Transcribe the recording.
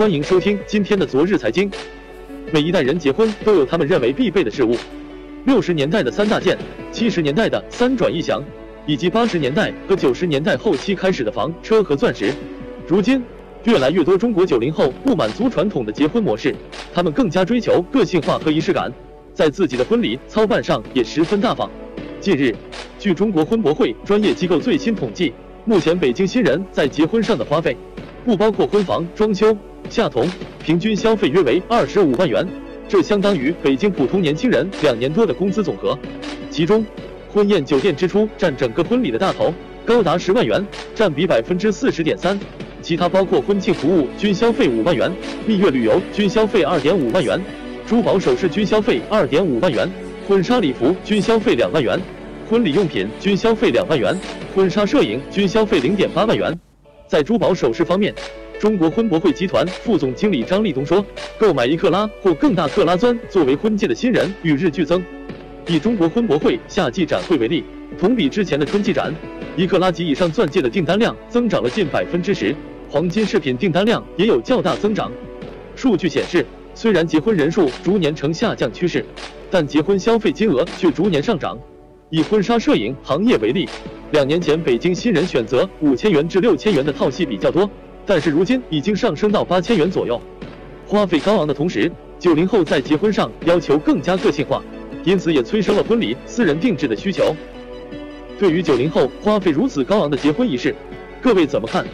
欢迎收听今天的昨日财经。每一代人结婚都有他们认为必备的事物，六十年代的三大件，七十年代的三转一响，以及八十年代和九十年代后期开始的房车和钻石。如今，越来越多中国九零后不满足传统的结婚模式，他们更加追求个性化和仪式感，在自己的婚礼操办上也十分大方。近日，据中国婚博会专业机构最新统计，目前北京新人在结婚上的花费，不包括婚房、装修。夏童平均消费约为二十五万元，这相当于北京普通年轻人两年多的工资总和。其中，婚宴酒店支出占整个婚礼的大头，高达十万元，占比百分之四十点三。其他包括婚庆服务均消费五万元，蜜月旅游均消费二点五万元，珠宝首饰均消费二点五万元，婚纱礼服均消费两万元，婚礼用品均消费两万元，婚纱摄影均消费零点八万元。在珠宝首饰方面，中国婚博会集团副总经理张立东说：“购买一克拉或更大克拉钻作为婚戒的新人与日俱增。以中国婚博会夏季展会为例，同比之前的春季展，一克拉及以上钻戒的订单量增长了近百分之十，黄金饰品订单量也有较大增长。数据显示，虽然结婚人数逐年呈下降趋势，但结婚消费金额却逐年上涨。以婚纱摄影行业为例，两年前北京新人选择五千元至六千元的套系比较多。”但是如今已经上升到八千元左右，花费高昂的同时，九零后在结婚上要求更加个性化，因此也催生了婚礼私人定制的需求。对于九零后花费如此高昂的结婚仪式，各位怎么看？